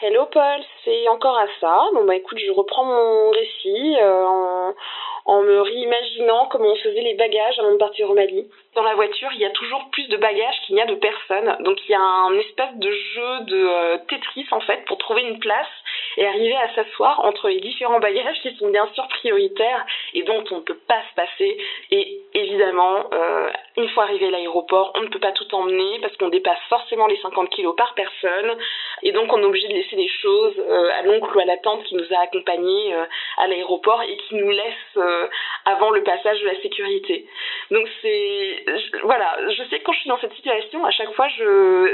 Hello Paul, c'est encore à ça. Bon bah écoute, je reprends mon récit euh, en, en me réimaginant comment on faisait les bagages avant de partir au Mali. Dans la voiture, il y a toujours plus de bagages qu'il n'y a de personnes. Donc il y a un espèce de jeu de euh, Tetris en fait pour trouver une place et arriver à s'asseoir entre les différents bagages qui sont bien sûr prioritaires et dont on ne peut pas se passer. Et évidemment, euh, une fois arrivé à l'aéroport, on ne peut pas tout emmener parce qu'on dépasse forcément les 50 kilos par personne et donc on est obligé de laisser des choses euh, à l'oncle ou à la tante qui nous a accompagnés euh, à l'aéroport et qui nous laisse avant le passage de la sécurité. Donc c'est voilà, je sais que quand je suis dans cette situation, à chaque fois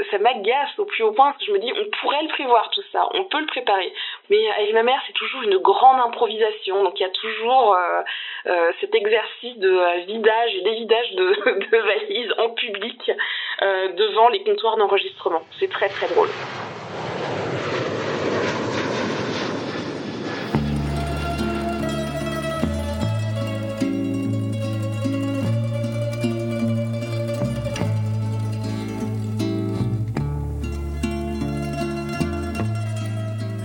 ça m'agace au plus haut point parce que je me dis on pourrait le prévoir tout ça, on peut le préparer. Mais avec ma mère, c'est toujours une grande improvisation. Donc il y a toujours euh, euh, cet exercice de euh, vidage et dévidage de, valises en public devant les comptoirs d'enregistrement. C'est très très drôle.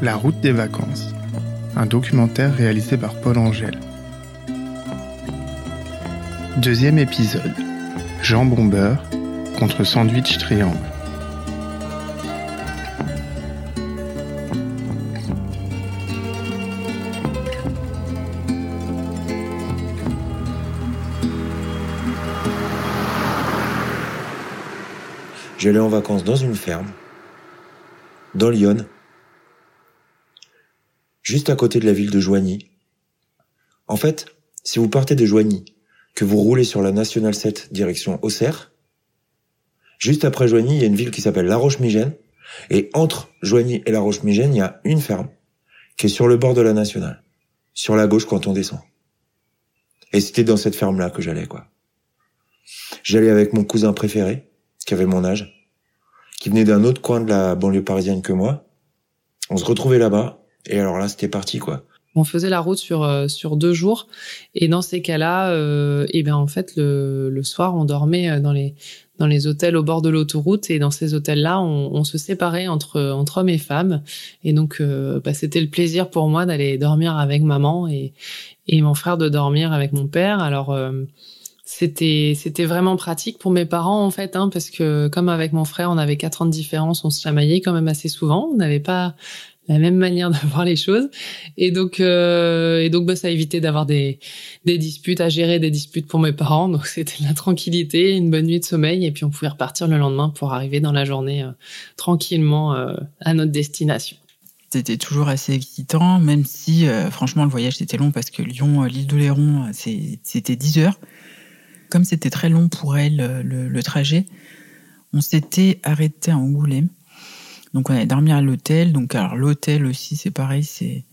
La route des vacances, un documentaire réalisé par Paul Angèle. Deuxième épisode, Jean Bombeur contre Sandwich Triangle. J'allais en vacances dans une ferme, dans Lyon, juste à côté de la ville de Joigny. En fait, si vous partez de Joigny, que vous roulez sur la Nationale 7 direction Auxerre, juste après Joigny, il y a une ville qui s'appelle La Roche-Migène, et entre Joigny et La Roche-Migène, il y a une ferme qui est sur le bord de la Nationale, sur la gauche quand on descend. Et c'était dans cette ferme-là que j'allais, quoi. J'allais avec mon cousin préféré, qui avait mon âge, qui venait d'un autre coin de la banlieue parisienne que moi. On se retrouvait là-bas, et alors là, c'était parti, quoi. On faisait la route sur euh, sur deux jours, et dans ces cas-là, euh, et ben en fait le, le soir, on dormait euh, dans les dans les hôtels au bord de l'autoroute, et dans ces hôtels-là, on, se séparait entre entre hommes et femmes, et donc bah, c'était le plaisir pour moi d'aller dormir avec maman et et mon frère de dormir avec mon père. Alors c'était c'était vraiment pratique pour mes parents en fait hein, parce que comme avec mon frère on avait quatre ans de différence on se chamaillait quand même assez souvent on n'avait pas la même manière de voir les choses. Et donc euh, et donc bah ça évitait d'avoir des des disputes à gérer des disputes pour mes parents. Donc c'était la tranquillité une bonne nuit de sommeil. Et puis on pouvait repartir le lendemain pour arriver dans la journée euh, tranquillement euh, à notre destination. C'était toujours assez excitant même si euh, franchement le voyage était long parce que Lyon l'île d'Oléron c'était 10 heures. Comme c'était très long pour elle le, le trajet, on s'était arrêté à Angoulême. Donc on allait dormir à l'hôtel. Donc alors l'hôtel aussi c'est pareil, c'est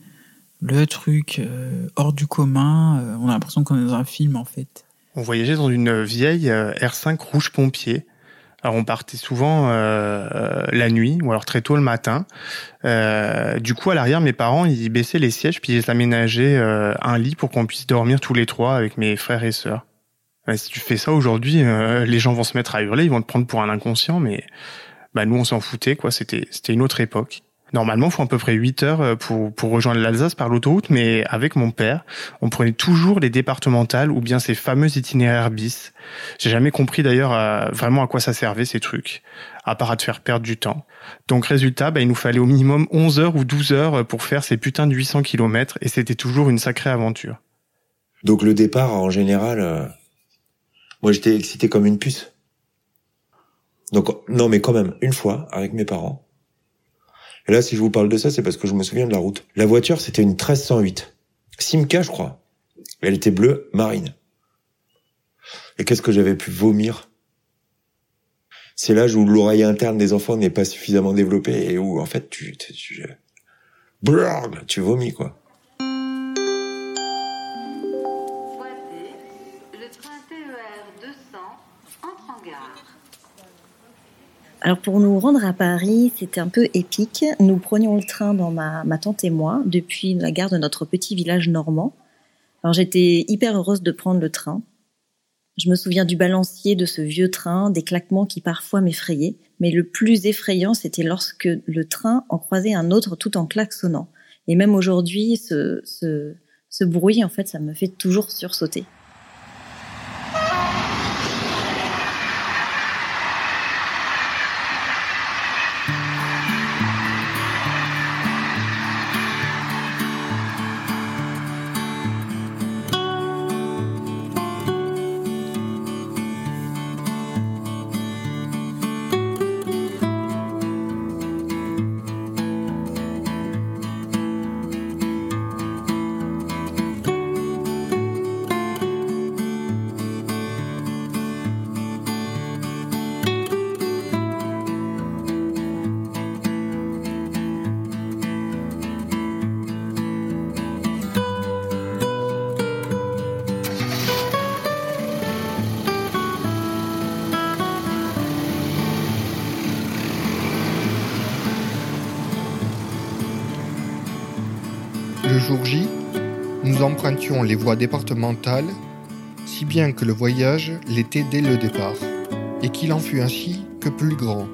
le truc euh, hors du commun. Euh, on a l'impression qu'on est dans un film en fait. On voyageait dans une vieille euh, R5 rouge pompier. Alors on partait souvent la nuit ou alors très tôt le matin. Du coup à l'arrière mes parents ils baissaient les sièges puis ils aménageaient un lit pour qu'on puisse dormir tous les trois avec mes frères et sœurs. si tu fais ça aujourd'hui, les gens vont se mettre à hurler, ils vont te prendre pour un inconscient, mais bah nous on s'en foutait quoi. C'était c'était une autre époque. Normalement, il faut à peu près 8 heures pour, pour rejoindre l'Alsace par l'autoroute, mais avec mon père, on prenait toujours les départementales ou bien ces fameux itinéraires bis. J'ai jamais compris d'ailleurs euh, vraiment à quoi ça servait ces trucs, à part à te faire perdre du temps. Donc résultat, bah, il nous fallait au minimum 11 heures ou 12 heures pour faire ces putains de 800 kilomètres, et c'était toujours une sacrée aventure. Donc le départ, en général, euh, moi j'étais excité comme une puce. Donc non, mais quand même, une fois, avec mes parents, et là, si je vous parle de ça, c'est parce que je me souviens de la route. La voiture, c'était une 1308. Simca, je crois. Elle était bleue marine. Et qu'est-ce que j'avais pu vomir? C'est l'âge où l'oreille interne des enfants n'est pas suffisamment développée et où, en fait, tu... tu, tu, tu vomis, quoi. Alors pour nous rendre à Paris, c'était un peu épique. Nous prenions le train dans ma, tante et moi depuis la gare de notre petit village normand. Alors j'étais hyper heureuse de prendre le train. Je me souviens du balancier de ce vieux train, des claquements qui parfois m'effrayaient, mais le plus effrayant, c'était lorsque le train en croisait un autre tout en klaxonnant. Et même aujourd'hui, ce, ce, ce bruit, en fait, ça me fait toujours sursauter. Jour nous empruntions les voies départementales, si bien que le voyage l'était dès le départ, et qu'il en fut ainsi que plus grand.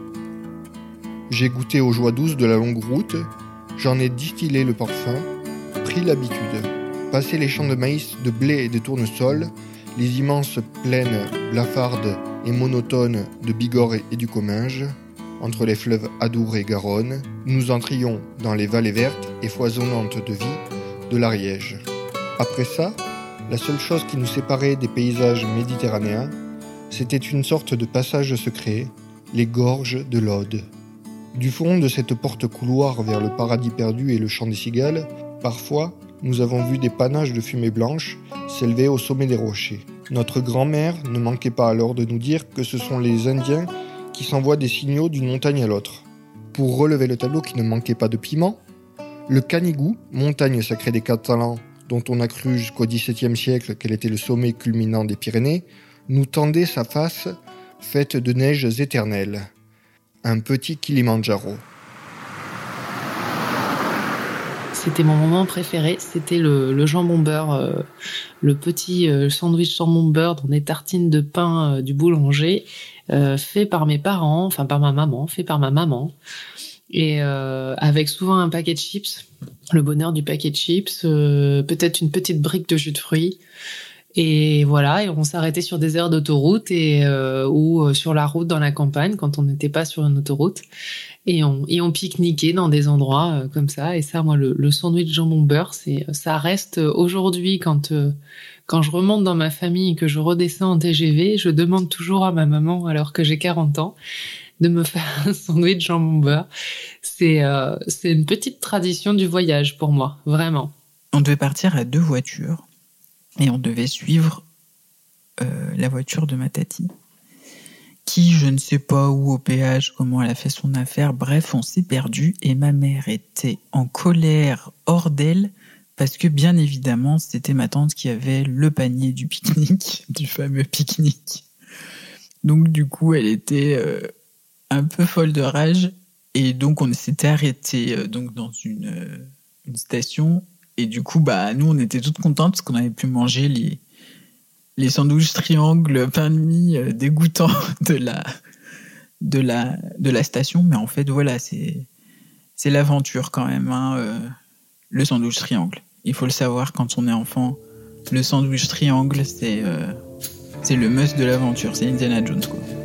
J'ai goûté aux joies douces de la longue route, j'en ai distillé le parfum, pris l'habitude. Passé les champs de maïs, de blé et de tournesol, les immenses plaines blafardes et monotones de Bigorre et du Comminges, entre les fleuves Adour et Garonne, nous entrions dans les vallées vertes et foisonnantes de vie de l'Ariège. Après ça, la seule chose qui nous séparait des paysages méditerranéens, c'était une sorte de passage secret, les gorges de l'Aude. Du fond de cette porte-couloir vers le paradis perdu et le champ des cigales, parfois, nous avons vu des panaches de fumée blanche s'élever au sommet des rochers. Notre grand-mère ne manquait pas alors de nous dire que ce sont les Indiens qui s'envoient des signaux d'une montagne à l'autre. Pour relever le tableau qui ne manquait pas de piment, le Canigou, montagne sacrée des Catalans dont on a cru jusqu'au XVIIe siècle qu'elle était le sommet culminant des Pyrénées, nous tendait sa face faite de neiges éternelles. Un petit Kilimandjaro. C'était mon moment préféré, c'était le, jambon beurre, euh, le petit euh, sandwich jambon beurre dans des tartines de pain euh, du boulanger, fait par mes parents, enfin par ma maman, fait par ma maman, et euh, avec souvent un paquet de chips, le bonheur du paquet de chips, euh, peut-être une petite brique de jus de fruits. Et voilà, et on s'arrêtait sur des aires d'autoroute et euh, ou sur la route dans la campagne quand on n'était pas sur une autoroute. Et on, pique-niquait dans des endroits comme ça. Et ça, moi, le, le sandwich jambon beurre, ça reste aujourd'hui quand quand je remonte dans ma famille et que je redescends en TGV, je demande toujours à ma maman, alors que j'ai 40 ans, de me faire un sandwich jambon beurre. C'est euh, c'est une petite tradition du voyage pour moi, vraiment. On devait partir à deux voitures et on devait suivre euh, la voiture de ma tati, qui, je ne sais pas où au péage, comment elle a fait son affaire. Bref, on s'est perdu et ma mère était en colère hors d'elle parce que bien évidemment, c'était ma tante qui avait le panier du pique-nique, du fameux pique-nique. Donc du coup, elle était euh, un peu folle de rage et donc on s'était arrêté euh, donc dans une, euh, une station et du coup, bah, nous, on était toutes contentes parce qu'on avait pu manger les, les sandwichs triangles pain de mie euh, dégoûtants de la, de la, de la station. Mais en fait, voilà, c'est, c'est l'aventure quand même, hein, euh, le sandwich triangle. Il faut le savoir quand on est enfant. Le sandwich triangle, c'est, c'est le must de l'aventure. C'est Indiana Jones, quoi.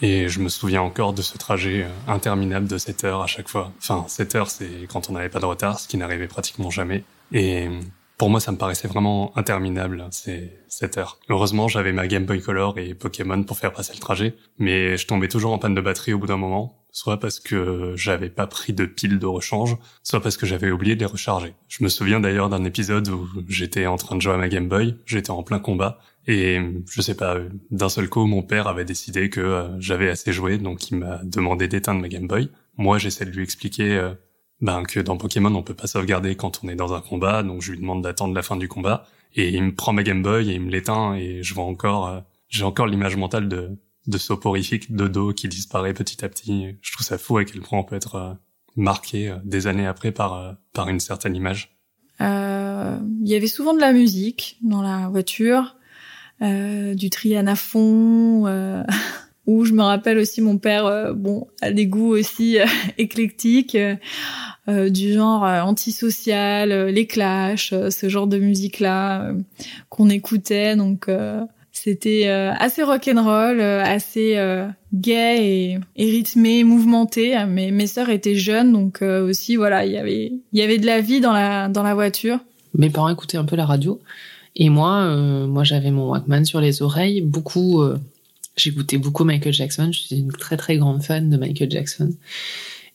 Et je me souviens encore de ce trajet euh, interminable de 7 heures à chaque fois. Enfin, 7 heures, c'est quand on n'avait pas de retard, ce qui n'arrivait pratiquement jamais. Et pour moi, ça me paraissait vraiment interminable, ces 7 heures. Heureusement, j'avais ma Game Boy Color et Pokémon pour faire passer le trajet, mais je tombais toujours en panne de batterie au bout d'un moment, soit parce que j'avais pas pris de piles de rechange, soit parce que j'avais oublié de les recharger. Je me souviens d'ailleurs d'un épisode où j'étais en train de jouer à ma Game Boy, j'étais en plein combat, et je sais pas, d'un seul coup, mon père avait décidé que euh, j'avais assez joué, donc il m'a demandé d'éteindre ma Game Boy. Moi, j'essaie de lui expliquer euh, ben, que dans Pokémon, on peut pas sauvegarder quand on est dans un combat, donc je lui demande d'attendre la fin du combat, et il me prend ma Game Boy et il me l'éteint, et je vois encore, euh, j'ai encore l'image mentale de, soporifique de dos qui disparaît petit à petit. Je trouve ça fou à quel point on peut être marqué des années après par, par une certaine image. Il y avait souvent de la musique dans la voiture, du Triana fond, où je me rappelle aussi mon père, bon, a des goûts aussi éclectiques. Euh, du genre euh, antisocial, euh, les Clash, ce genre de musique là qu'on écoutait. Donc c'était assez rock'n'roll, assez gay et, rythmé, mouvementé. Mais mes sœurs étaient jeunes, donc aussi voilà, il y avait il y avait de la vie dans la dans la voiture. Mes parents écoutaient un peu la radio et moi moi j'avais mon Walkman sur les oreilles. Beaucoup j'écoutais beaucoup Michael Jackson. Je suis une très très grande fan de Michael Jackson.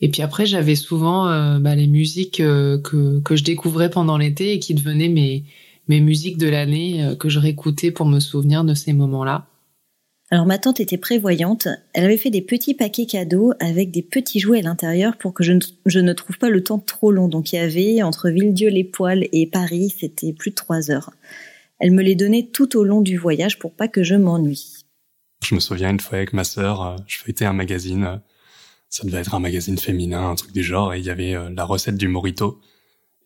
Et puis après, j'avais souvent euh, bah, les musiques euh, que, que je découvrais pendant l'été et qui devenaient mes, mes musiques de l'année euh, que je réécoutais pour me souvenir de ces moments-là. Alors ma tante était prévoyante, elle avait fait des petits paquets cadeaux avec des petits jouets à l'intérieur pour que je ne, je ne trouve pas le temps trop long. Donc il y avait entre Villedieu-les-Poils et Paris, c'était plus de trois heures. Elle me les donnait tout au long du voyage pour pas que je m'ennuie. Je me souviens une fois avec ma sœur, je feuilletais un magazine ça devait être un magazine féminin, un truc du genre, et il y avait euh, la recette du morito.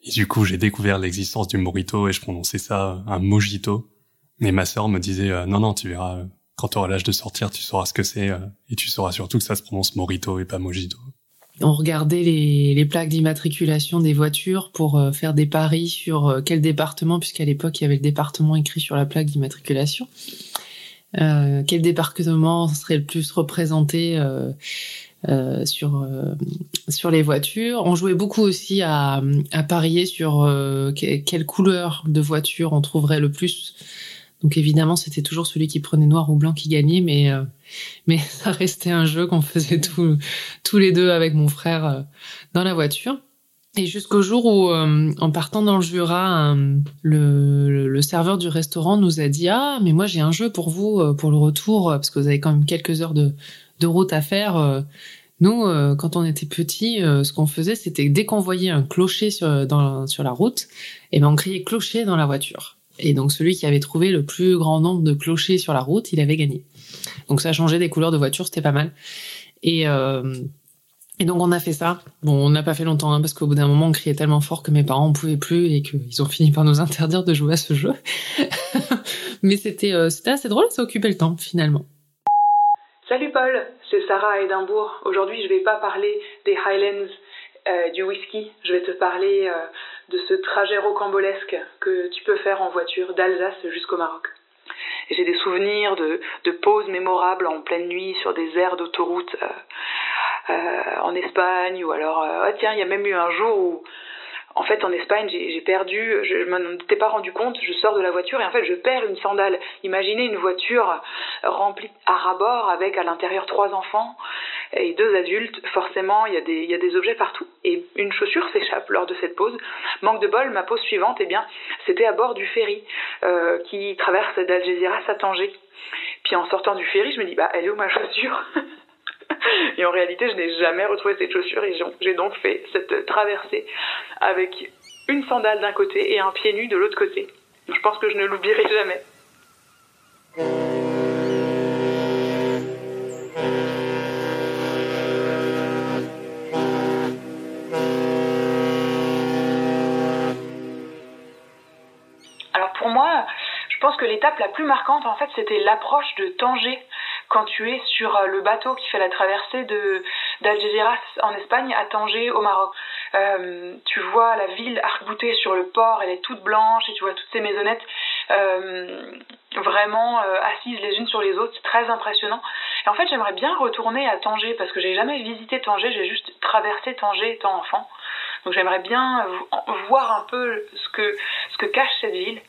Et du coup, j'ai découvert l'existence du morito et je prononçais ça un mojito. Mais ma sœur me disait euh, non non, tu verras quand tu auras l'âge de sortir, tu sauras ce que c'est euh, et tu sauras surtout que ça se prononce morito et pas mojito. On regardait les, plaques d'immatriculation des voitures pour faire des paris sur quel département, puisqu'à l'époque il y avait le département écrit sur la plaque d'immatriculation. Euh, quel département serait le plus représenté euh, euh, sur euh, sur les voitures. On jouait beaucoup aussi à, à parier sur euh, quelle couleur de voiture on trouverait le plus. Donc évidemment, c'était toujours celui qui prenait noir ou blanc qui gagnait, mais mais ça restait un jeu qu'on faisait tous les deux avec mon frère dans la voiture. Et jusqu'au jour où, en partant dans le Jura, le, le, serveur du restaurant nous a dit ah mais moi j'ai un jeu pour vous pour le retour parce que vous avez quand même quelques heures de de route à faire. Euh, nous, euh, quand on était petits, euh, ce qu'on faisait, c'était dès qu'on voyait un clocher sur la route, et eh ben on criait clocher dans la voiture. Et donc celui qui avait trouvé le plus grand nombre de clochers sur la route, il avait gagné. Donc ça changeait des couleurs de voiture, c'était pas mal. Et, et donc on a fait ça. Bon, on n'a pas fait longtemps hein, parce qu'au bout d'un moment, on criait tellement fort que mes parents ne pouvaient plus et qu'ils ont fini par nous interdire de jouer à ce jeu. Mais c'était c'était assez drôle, ça occupait le temps finalement. Salut Paul, c'est Sarah à Édimbourg. Aujourd'hui, je vais pas parler des Highlands euh, du whisky, je vais te parler euh, de ce trajet rocambolesque que tu peux faire en voiture d'Alsace jusqu'au Maroc. J'ai des souvenirs de, pauses mémorables en pleine nuit sur des aires d'autoroute euh, en Espagne ou alors, ah tiens, il y a même eu un jour où en fait, en Espagne, j'ai perdu, je ne m'en étais pas rendu compte, je sors de la voiture et en fait, je perds une sandale. Imaginez une voiture remplie à ras avec à l'intérieur trois enfants et deux adultes. Forcément, il y, a des, objets partout. Et une chaussure s'échappe lors de cette pause. Manque de bol, ma pause suivante, eh bien, c'était à bord du ferry euh, qui traverse d'Algeciras à Tanger. Puis en sortant du ferry, je me dis, bah, elle est où ma chaussure? et en réalité, je n'ai jamais retrouvé cette chaussure et j'ai donc fait cette traversée avec une sandale d'un côté et un pied nu de l'autre côté. Je pense que je ne l'oublierai jamais. Alors pour moi, je pense que l'étape la plus marquante, en fait, c'était l'approche de Tanger quand tu es sur euh, le bateau qui fait la traversée de d'Algeciras en Espagne à Tanger au Maroc. Euh, tu vois la ville arc-boutée sur le port, elle est toute blanche et tu vois toutes ces maisonnettes. vraiment assises les unes sur les autres. C'est très impressionnant. Et en fait, j'aimerais bien retourner à Tanger parce que j'ai jamais visité Tanger, j'ai juste traversé Tanger étant enfant. Donc j'aimerais bien voir un peu ce que, ce que cache cette ville.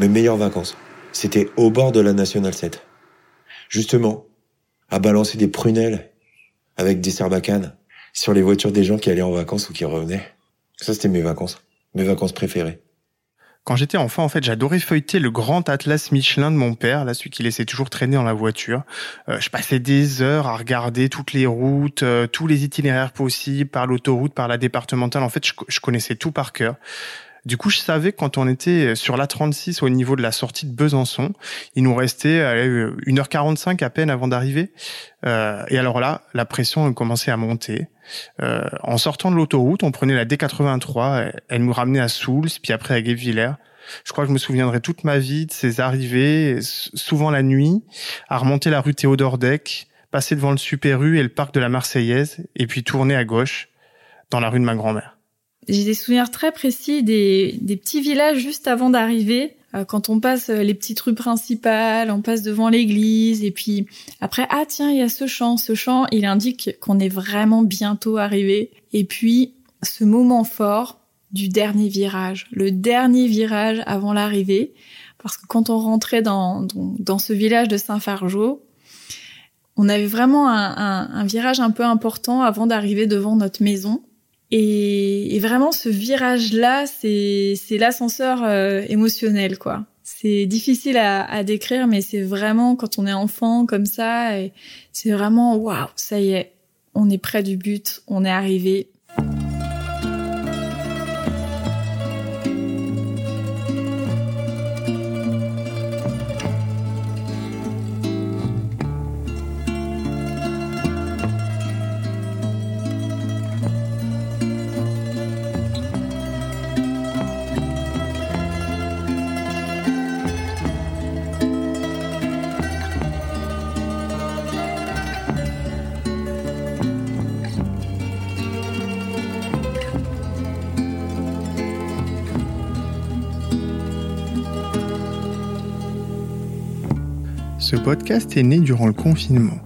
Mes meilleures vacances, c'était au bord de la National 7. Justement, à balancer des prunelles avec des serbacanes sur les voitures des gens qui allaient en vacances ou qui revenaient. Ça, c'était mes vacances. Mes vacances préférées. Quand j'étais enfant, en fait, j'adorais feuilleter le grand atlas Michelin de mon père, là, celui qui laissait toujours traîner dans la voiture. Euh, je passais des heures à regarder toutes les routes, euh, tous les itinéraires possibles, par l'autoroute, par la départementale. En fait, je, je connaissais tout par cœur. Du coup, je savais que quand on était sur l'A36 au niveau de la sortie de Besançon, il nous restait 1h45 à peine avant d'arriver. Euh, et alors là, la pression commençait à monter. Euh, en sortant de l'autoroute, on prenait la D83, elle nous ramenait à Souls, puis après à Guebwiller. Je crois que je me souviendrai toute ma vie de ces arrivées, souvent la nuit, à remonter la rue Théodore Deck, passer devant le Super U et le parc de la Marseillaise, et puis tourner à gauche dans la rue de ma grand-mère j'ai des souvenirs très précis des, des petits villages juste avant d'arriver. Euh, quand on passe euh, les petites rues principales, on passe devant l'église, et puis après, ah tiens, il y a ce champ. Ce champ, il indique qu'on est vraiment bientôt arrivé. Et puis, ce moment fort du dernier virage, le dernier virage avant l'arrivée, parce que quand on rentrait dans, dans, ce village de Saint-Fargeau, on avait vraiment un, un virage un peu important avant d'arriver devant notre maison. Et, vraiment, ce virage-là, c'est l'ascenseur euh, émotionnel, quoi. C'est difficile à, à, décrire, mais c'est vraiment quand on est enfant comme ça, c'est vraiment waouh, ça y est, on est près du but, on est arrivé. Ce podcast est né durant le confinement,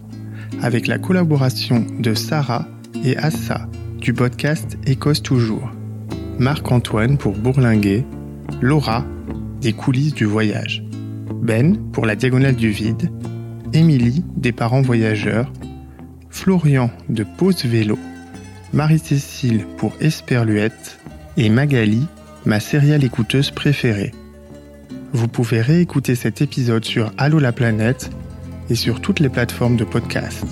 avec la collaboration de Sarah et Assa du podcast Écosse Toujours, Marc-Antoine pour Bourlinguer, Laura des coulisses du voyage, Ben pour la diagonale du vide, Émilie des parents voyageurs, Florian de Pause Vélo, Marie-Cécile pour Esperluette et Magali, ma céréale écouteuse préférée. Vous pouvez réécouter cet épisode sur Allo la planète et sur toutes les plateformes de podcast.